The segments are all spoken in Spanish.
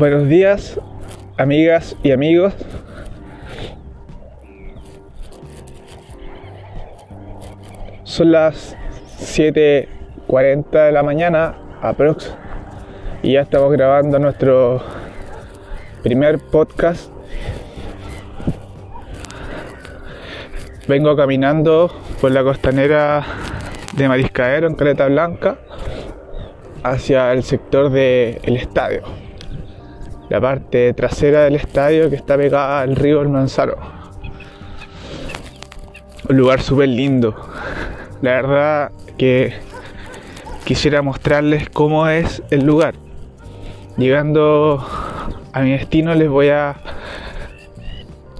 Buenos días, amigas y amigos. Son las 7.40 de la mañana, aprox. Y ya estamos grabando nuestro primer podcast. Vengo caminando por la costanera de Mariscaero en Caleta Blanca hacia el sector del estadio la parte trasera del estadio que está pegada al río El Manzaro. Un lugar súper lindo. La verdad que quisiera mostrarles cómo es el lugar. Llegando a mi destino les voy a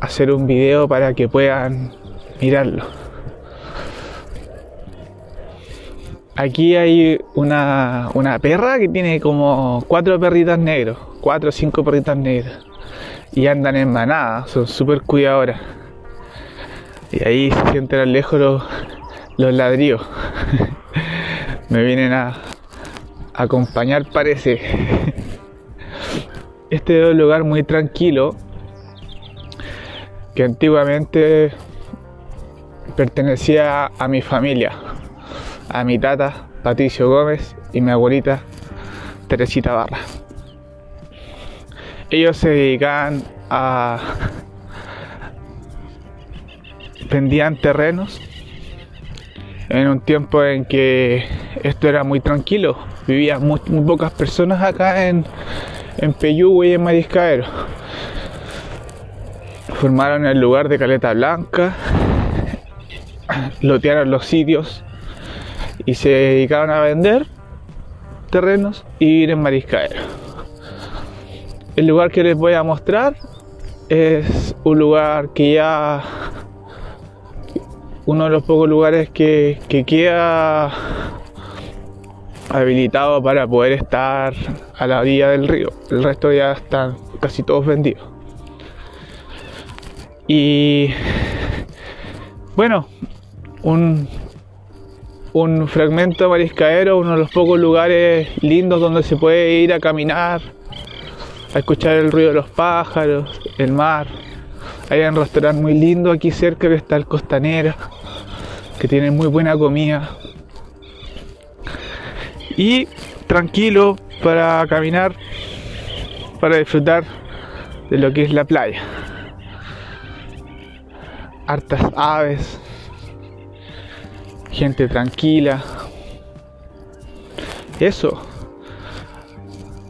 hacer un video para que puedan mirarlo. Aquí hay una, una perra que tiene como cuatro perritas negros, cuatro o cinco perritas negras. Y andan en manada, son súper cuidadoras. Y ahí se sienten a lejos los, los ladrillos. Me vienen a acompañar parece. Este es un lugar muy tranquilo que antiguamente pertenecía a mi familia a mi tata Patricio Gómez y mi abuelita Teresita Barra. Ellos se dedicaban a vendían terrenos en un tiempo en que esto era muy tranquilo, vivían muy, pocas personas acá en, en y en Mariscaero. Formaron el lugar de Caleta Blanca, lotearon los sitios y se dedicaban a vender terrenos y vivir en Mariscaero. El lugar que les voy a mostrar es un lugar que ya uno de los pocos lugares que, que queda habilitado para poder estar a la orilla del río. El resto ya están casi todos vendidos. Y bueno, un, un fragmento de Mariscaero, uno de los pocos lugares lindos donde se puede ir a caminar, a escuchar el ruido de los pájaros, el mar. Hay un restaurante muy lindo aquí cerca que está el Costanera, que tiene muy buena comida. Y tranquilo para caminar, para disfrutar de lo que es la playa. Hartas aves, gente tranquila. Eso.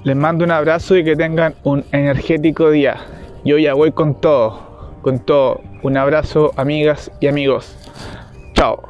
Les mando un abrazo y que tengan un energético día. Yo ya voy con todo, con todo. Un abrazo, amigas y amigos. Chao.